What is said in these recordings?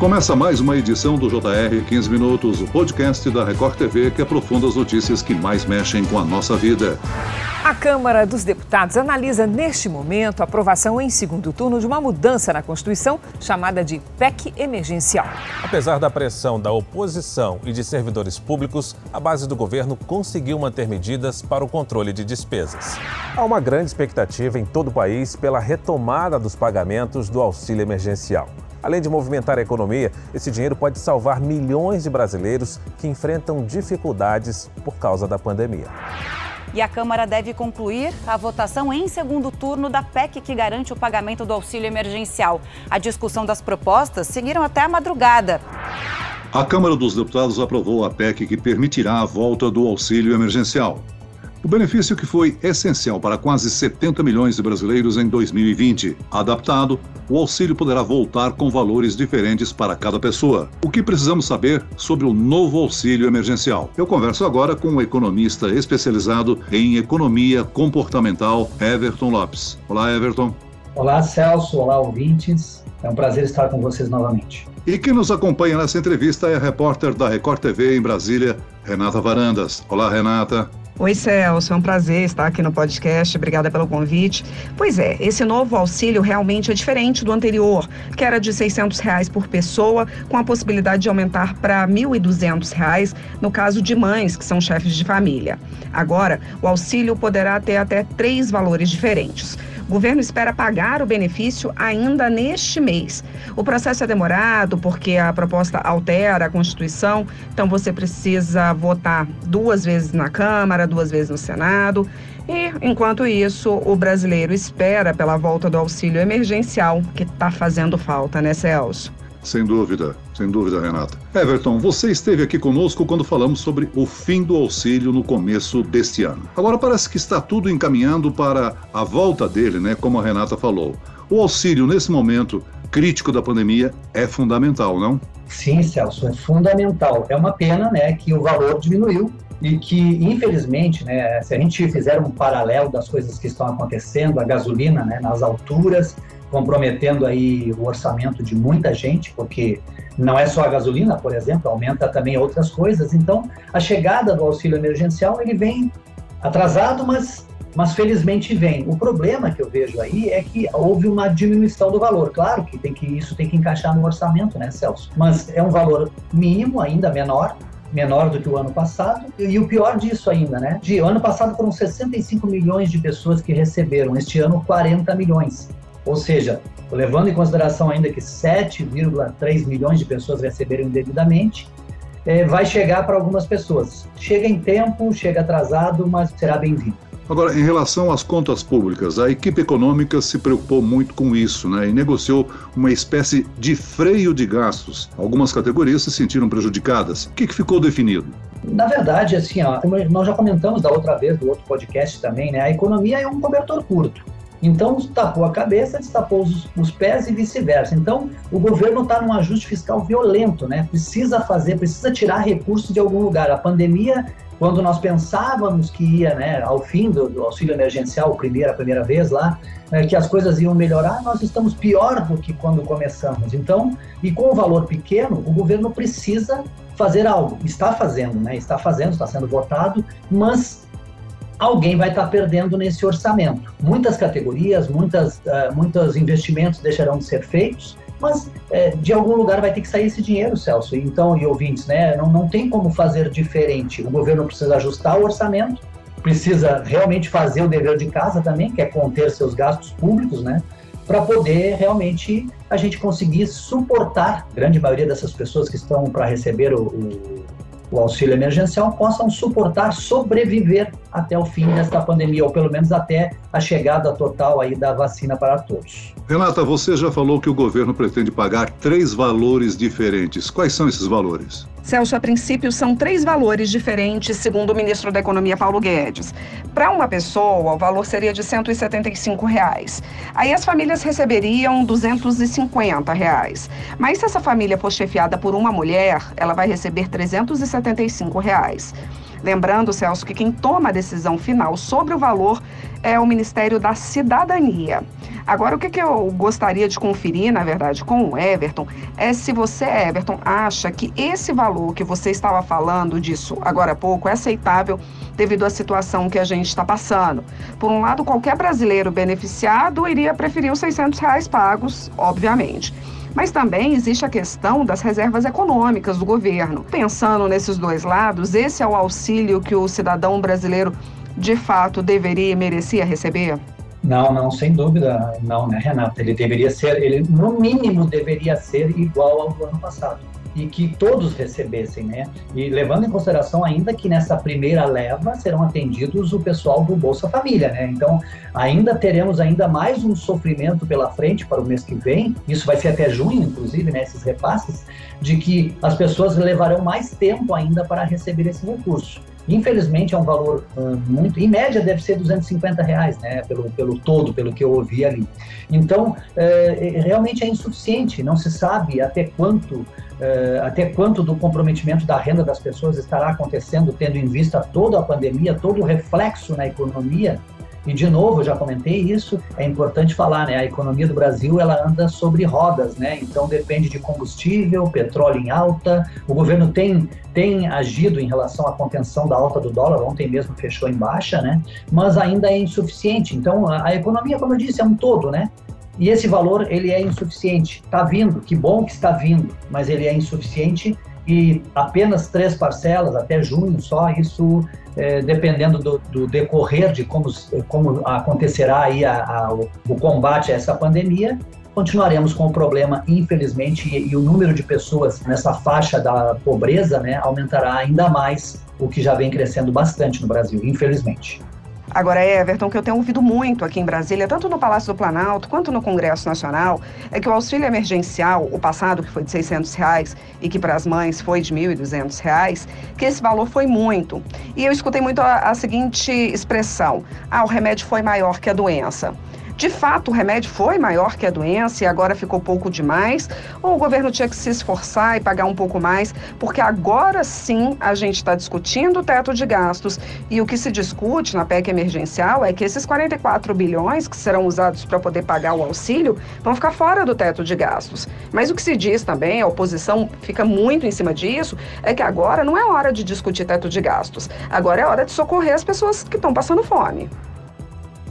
Começa mais uma edição do JR 15 Minutos, o podcast da Record TV que aprofunda as notícias que mais mexem com a nossa vida. A Câmara dos Deputados analisa neste momento a aprovação em segundo turno de uma mudança na Constituição chamada de PEC emergencial. Apesar da pressão da oposição e de servidores públicos, a base do governo conseguiu manter medidas para o controle de despesas. Há uma grande expectativa em todo o país pela retomada dos pagamentos do auxílio emergencial. Além de movimentar a economia, esse dinheiro pode salvar milhões de brasileiros que enfrentam dificuldades por causa da pandemia. E a Câmara deve concluir a votação em segundo turno da PEC que garante o pagamento do auxílio emergencial. A discussão das propostas seguiram até a madrugada. A Câmara dos Deputados aprovou a PEC que permitirá a volta do auxílio emergencial. O benefício que foi essencial para quase 70 milhões de brasileiros em 2020. Adaptado, o auxílio poderá voltar com valores diferentes para cada pessoa. O que precisamos saber sobre o novo auxílio emergencial? Eu converso agora com um economista especializado em economia comportamental, Everton Lopes. Olá, Everton. Olá, Celso. Olá, ouvintes. É um prazer estar com vocês novamente. E quem nos acompanha nessa entrevista é a repórter da Record TV em Brasília, Renata Varandas. Olá, Renata. Oi, Celso, é um prazer estar aqui no podcast. Obrigada pelo convite. Pois é, esse novo auxílio realmente é diferente do anterior, que era de 600 reais por pessoa, com a possibilidade de aumentar para R$ 1.200 no caso de mães que são chefes de família. Agora, o auxílio poderá ter até três valores diferentes. O governo espera pagar o benefício ainda neste mês. O processo é demorado porque a proposta altera a Constituição, então você precisa votar duas vezes na Câmara, duas vezes no Senado. E, enquanto isso, o brasileiro espera pela volta do auxílio emergencial, que está fazendo falta, né, Celso? Sem dúvida, sem dúvida, Renata. Everton, você esteve aqui conosco quando falamos sobre o fim do auxílio no começo deste ano. Agora parece que está tudo encaminhando para a volta dele, né? Como a Renata falou. O auxílio, nesse momento crítico da pandemia, é fundamental, não? Sim, Celso, é fundamental. É uma pena, né, que o valor diminuiu e que, infelizmente, né, se a gente fizer um paralelo das coisas que estão acontecendo, a gasolina, né, nas alturas, comprometendo aí o orçamento de muita gente, porque não é só a gasolina, por exemplo, aumenta também outras coisas. Então, a chegada do auxílio emergencial ele vem atrasado, mas mas felizmente vem. O problema que eu vejo aí é que houve uma diminuição do valor. Claro que tem que isso tem que encaixar no orçamento, né, Celso? Mas é um valor mínimo, ainda menor, menor do que o ano passado. E o pior disso ainda, né? De ano passado foram 65 milhões de pessoas que receberam, este ano 40 milhões. Ou seja, levando em consideração ainda que 7,3 milhões de pessoas receberam indevidamente, é, vai chegar para algumas pessoas. Chega em tempo, chega atrasado, mas será bem-vindo. Agora, em relação às contas públicas, a equipe econômica se preocupou muito com isso né, e negociou uma espécie de freio de gastos. Algumas categorias se sentiram prejudicadas. O que, que ficou definido? Na verdade, assim, ó, nós já comentamos da outra vez, do outro podcast também, né, a economia é um cobertor curto. Então, tapou a cabeça, destapou os, os pés e vice-versa. Então, o governo está num ajuste fiscal violento, né? Precisa fazer, precisa tirar recursos de algum lugar. A pandemia, quando nós pensávamos que ia, né, ao fim do, do auxílio emergencial, primeira, primeira vez lá, é, que as coisas iam melhorar, nós estamos pior do que quando começamos. Então, e com o valor pequeno, o governo precisa fazer algo. Está fazendo, né? Está fazendo, está sendo votado, mas alguém vai estar perdendo nesse orçamento. Muitas categorias, muitas, uh, muitos investimentos deixarão de ser feitos, mas uh, de algum lugar vai ter que sair esse dinheiro, Celso. Então, e ouvintes, né, não, não tem como fazer diferente. O governo precisa ajustar o orçamento, precisa realmente fazer o dever de casa também, que é conter seus gastos públicos, né? Para poder realmente a gente conseguir suportar, a grande maioria dessas pessoas que estão para receber o, o o auxílio emergencial possam suportar, sobreviver até o fim desta pandemia, ou pelo menos até a chegada total aí da vacina para todos. Renata, você já falou que o governo pretende pagar três valores diferentes. Quais são esses valores? Celso, a princípio são três valores diferentes, segundo o ministro da Economia Paulo Guedes. Para uma pessoa, o valor seria de 175 reais. Aí as famílias receberiam 250 reais. Mas se essa família for chefiada por uma mulher, ela vai receber R$ 375. Reais. Lembrando, Celso, que quem toma a decisão final sobre o valor é o Ministério da Cidadania. Agora, o que, que eu gostaria de conferir, na verdade, com o Everton, é se você, Everton, acha que esse valor que você estava falando disso agora há pouco é aceitável devido à situação que a gente está passando. Por um lado, qualquer brasileiro beneficiado iria preferir os 600 reais pagos, obviamente. Mas também existe a questão das reservas econômicas do governo. Pensando nesses dois lados, esse é o auxílio que o cidadão brasileiro de fato deveria e merecia receber? Não, não, sem dúvida, não, né, Renata? Ele deveria ser, ele no mínimo deveria ser igual ao do ano passado e que todos recebessem, né? E levando em consideração ainda que nessa primeira leva serão atendidos o pessoal do Bolsa Família, né? Então, ainda teremos ainda mais um sofrimento pela frente para o mês que vem. Isso vai ser até junho, inclusive, né, esses repasses, de que as pessoas levarão mais tempo ainda para receber esse recurso. Infelizmente é um valor uh, muito, em média deve ser 250 reais, né, pelo, pelo todo, pelo que eu ouvi ali. Então, é, realmente é insuficiente, não se sabe até quanto, é, até quanto do comprometimento da renda das pessoas estará acontecendo, tendo em vista toda a pandemia, todo o reflexo na economia e de novo, eu já comentei isso, é importante falar, né? A economia do Brasil ela anda sobre rodas, né? Então depende de combustível, petróleo em alta. O governo tem tem agido em relação à contenção da alta do dólar, ontem mesmo fechou em baixa, né? Mas ainda é insuficiente. Então a, a economia, como eu disse, é um todo, né? E esse valor ele é insuficiente. Está vindo, que bom que está vindo, mas ele é insuficiente e apenas três parcelas até junho só, isso é, dependendo do, do, decorrer de como, como acontecerá aí a, a, o, combate a essa pandemia, continuaremos com o problema, infelizmente, e, e, o número de pessoas nessa faixa da pobreza né, aumentará ainda mais, o que já vem crescendo bastante no Brasil, infelizmente. Agora, Everton, que eu tenho ouvido muito aqui em Brasília, tanto no Palácio do Planalto quanto no Congresso Nacional, é que o auxílio emergencial, o passado que foi de 600 reais e que para as mães foi de 1.200 reais, que esse valor foi muito. E eu escutei muito a, a seguinte expressão: ah, o remédio foi maior que a doença. De fato, o remédio foi maior que a doença e agora ficou pouco demais? Ou o governo tinha que se esforçar e pagar um pouco mais? Porque agora sim a gente está discutindo o teto de gastos e o que se discute na PEC emergencial é que esses 44 bilhões que serão usados para poder pagar o auxílio vão ficar fora do teto de gastos. Mas o que se diz também, a oposição fica muito em cima disso, é que agora não é hora de discutir teto de gastos. Agora é hora de socorrer as pessoas que estão passando fome.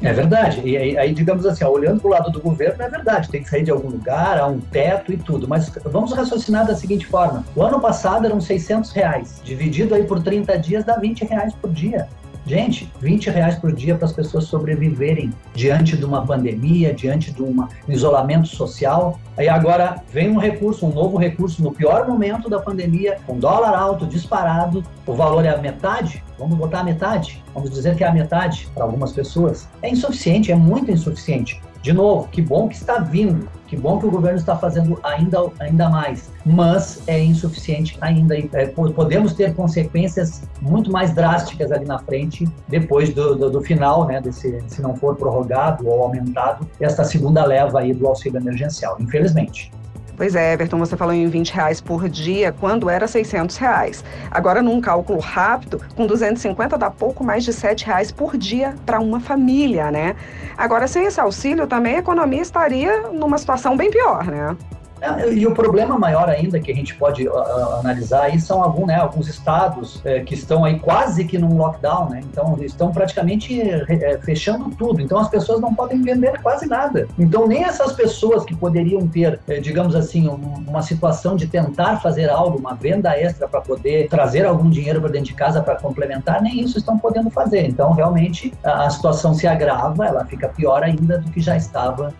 É verdade. E aí, aí digamos assim, ó, olhando para o lado do governo, é verdade, tem que sair de algum lugar, há um teto e tudo. Mas vamos raciocinar da seguinte forma: o ano passado eram 600 reais, dividido aí por 30 dias dá 20 reais por dia. Gente, 20 reais por dia para as pessoas sobreviverem diante de uma pandemia, diante de um isolamento social. Aí agora vem um recurso, um novo recurso no pior momento da pandemia, com dólar alto, disparado, o valor é a metade, vamos botar a metade, vamos dizer que é a metade para algumas pessoas. É insuficiente, é muito insuficiente. De novo, que bom que está vindo, que bom que o governo está fazendo ainda, ainda mais, mas é insuficiente ainda. É, podemos ter consequências muito mais drásticas ali na frente, depois do, do, do final, né, desse, se não for prorrogado ou aumentado, esta segunda leva aí do auxílio emergencial, infelizmente. Pois é, Everton, você falou em 20 reais por dia, quando era 600 reais. Agora, num cálculo rápido, com 250 dá pouco mais de 7 reais por dia para uma família, né? Agora, sem esse auxílio, também a economia estaria numa situação bem pior, né? É, e o problema maior ainda que a gente pode uh, analisar aí são algum, né, alguns estados uh, que estão aí quase que num lockdown, né? Então estão praticamente uh, fechando tudo. Então as pessoas não podem vender quase nada. Então nem essas pessoas que poderiam ter, digamos assim, um, uma situação de tentar fazer algo, uma venda extra para poder trazer algum dinheiro para dentro de casa para complementar, nem isso estão podendo fazer. Então realmente a, a situação se agrava, ela fica pior ainda do que já estava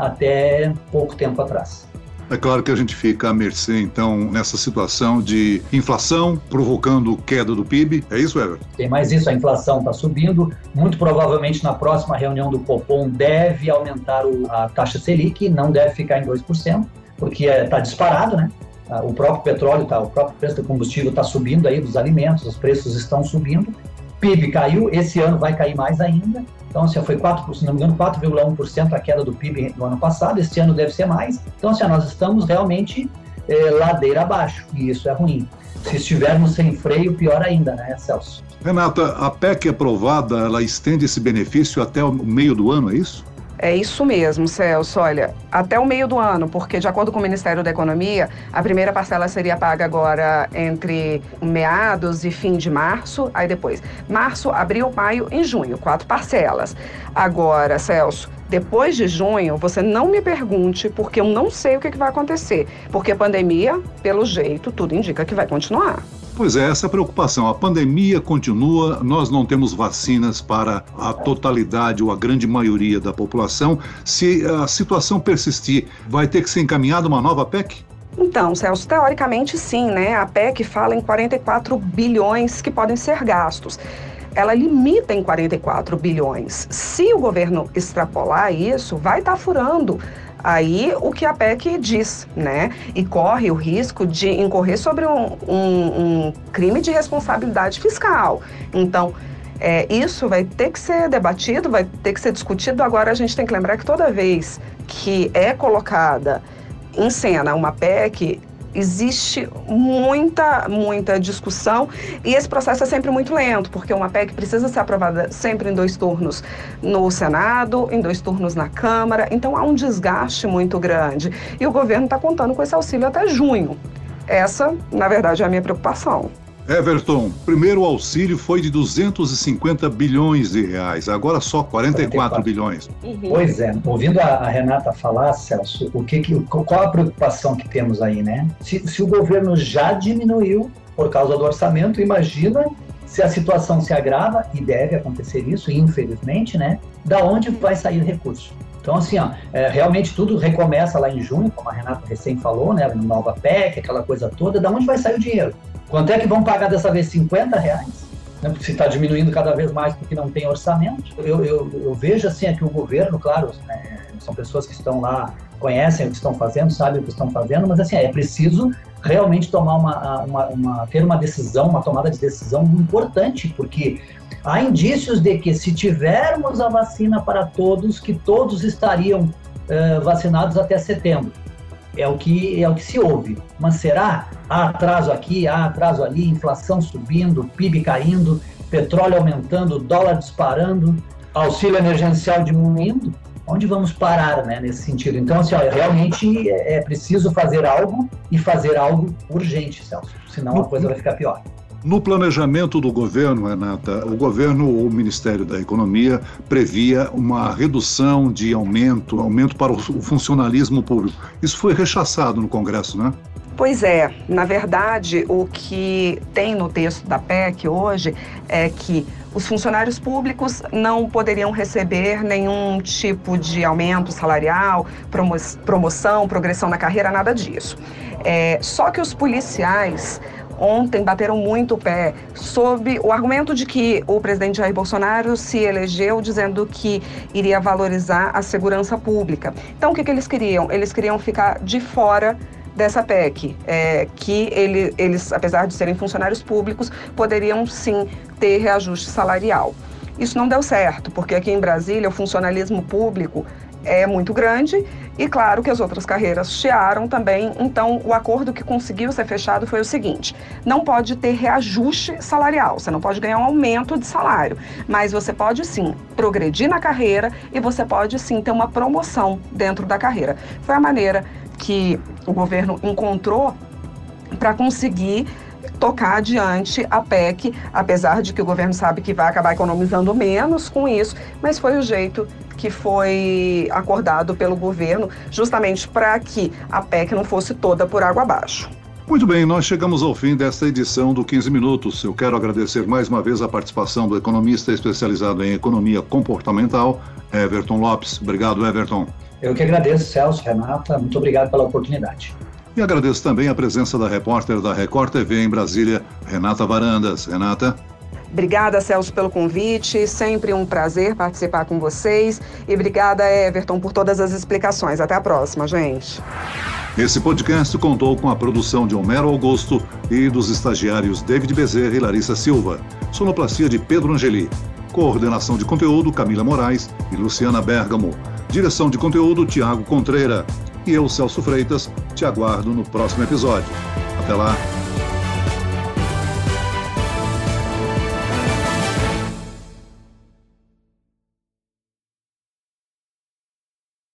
até pouco tempo atrás. É claro que a gente fica à mercê, então, nessa situação de inflação provocando queda do PIB. É isso, Everton? Tem mais isso, a inflação está subindo. Muito provavelmente na próxima reunião do Copom deve aumentar a taxa Selic, não deve ficar em 2%, porque está é, disparado, né? Ah, o próprio petróleo, tá, o próprio preço do combustível está subindo aí, dos alimentos, os preços estão subindo. PIB caiu, esse ano vai cair mais ainda. Então, assim, foi 4, se não me engano, 4,1% a queda do PIB no ano passado, este ano deve ser mais. Então, assim, nós estamos realmente é, ladeira abaixo, e isso é ruim. Se estivermos sem freio, pior ainda, né, Celso? Renata, a PEC aprovada, ela estende esse benefício até o meio do ano, é isso? É isso mesmo, Celso. Olha, até o meio do ano, porque de acordo com o Ministério da Economia, a primeira parcela seria paga agora entre meados e fim de março, aí depois março, abril, maio e junho, quatro parcelas. Agora, Celso, depois de junho, você não me pergunte, porque eu não sei o que, vai acontecer. Porque a pandemia, pelo jeito, tudo indica que vai continuar. Pois é, essa preocupação. A pandemia continua, nós não temos vacinas para a totalidade ou a grande maioria da população. Se a situação persistir, vai ter que ser encaminhada uma nova PEC? Então, Celso, teoricamente sim, né? A PEC fala em 44 bilhões que podem ser gastos ela limita em 44 bilhões. Se o governo extrapolar isso, vai estar tá furando aí o que a PEC diz, né? E corre o risco de incorrer sobre um, um, um crime de responsabilidade fiscal. Então, é, isso vai ter que ser debatido, vai ter que ser discutido. Agora, a gente tem que lembrar que toda vez que é colocada em cena uma PEC, existe muita, muita discussão e esse processo é sempre muito lento, porque uma PEC precisa ser aprovada sempre em dois turnos no Senado, em dois turnos na Câmara, então há um desgaste muito grande. E o governo está contando com esse auxílio até junho. Essa, na verdade, é a minha preocupação. Everton, primeiro auxílio foi de 250 bilhões de reais, agora só 44, 44. bilhões. Uhum. Pois é, ouvindo a, a, Renata falar, Celso, o que, que, qual a preocupação que temos aí, né? Se, se o governo já diminuiu por causa do orçamento, imagina se a situação se agrava, e deve acontecer isso, infelizmente, né? Da onde vai sair o recurso? Então, assim, ó, é, realmente tudo recomeça lá em junho, como a Renata recém falou, né? Nova PEC, aquela coisa toda. Da onde vai sair o dinheiro? Quanto é que vão pagar dessa vez? 50 reais? Né? Porque se está diminuindo cada vez mais porque não tem orçamento. Eu, eu, eu vejo assim é que o governo, claro, né, são pessoas que estão lá, conhecem o que estão fazendo, sabem o que estão fazendo, mas assim, é preciso realmente tomar uma, uma, uma ter uma decisão, uma tomada de decisão importante, porque há indícios de que se tivermos a vacina para todos, que todos estariam uh, vacinados até setembro. É o que é o que se ouve. Mas será? Há atraso aqui, há atraso ali, inflação subindo, PIB caindo, petróleo aumentando, dólar disparando, auxílio emergencial diminuindo. Onde vamos parar, né, nesse sentido? Então, assim, ó, realmente é, é preciso fazer algo e fazer algo urgente, Celso. Senão a coisa vai ficar pior. No planejamento do governo, Renata, o governo ou o Ministério da Economia previa uma redução de aumento, aumento para o funcionalismo público. Isso foi rechaçado no Congresso, né? Pois é, na verdade, o que tem no texto da PEC hoje é que os funcionários públicos não poderiam receber nenhum tipo de aumento salarial, promo promoção, progressão na carreira, nada disso. É, só que os policiais ontem bateram muito o pé sob o argumento de que o presidente Jair Bolsonaro se elegeu dizendo que iria valorizar a segurança pública. Então, o que, que eles queriam? Eles queriam ficar de fora dessa PEC, é, que ele, eles, apesar de serem funcionários públicos, poderiam sim ter reajuste salarial. Isso não deu certo, porque aqui em Brasília o funcionalismo público é muito grande e claro que as outras carreiras chiaram também. Então, o acordo que conseguiu ser fechado foi o seguinte: não pode ter reajuste salarial, você não pode ganhar um aumento de salário, mas você pode sim progredir na carreira e você pode sim ter uma promoção dentro da carreira. Foi a maneira que o governo encontrou para conseguir tocar adiante a PEC, apesar de que o governo sabe que vai acabar economizando menos com isso, mas foi o jeito que foi acordado pelo governo, justamente para que a PEC não fosse toda por água abaixo. Muito bem, nós chegamos ao fim desta edição do 15 Minutos. Eu quero agradecer mais uma vez a participação do economista especializado em economia comportamental, Everton Lopes. Obrigado, Everton. Eu que agradeço, Celso, Renata. Muito obrigado pela oportunidade. E agradeço também a presença da repórter da Record TV em Brasília, Renata Varandas. Renata. Obrigada, Celso, pelo convite. Sempre um prazer participar com vocês. E obrigada, Everton, por todas as explicações. Até a próxima, gente. Esse podcast contou com a produção de Homero Augusto e dos estagiários David Bezerra e Larissa Silva. Sonoplastia de Pedro Angeli. Coordenação de conteúdo Camila Moraes e Luciana Bergamo. Direção de conteúdo Tiago Contreira. E eu, Celso Freitas, Te aguardo no próximo episódio. Até lá!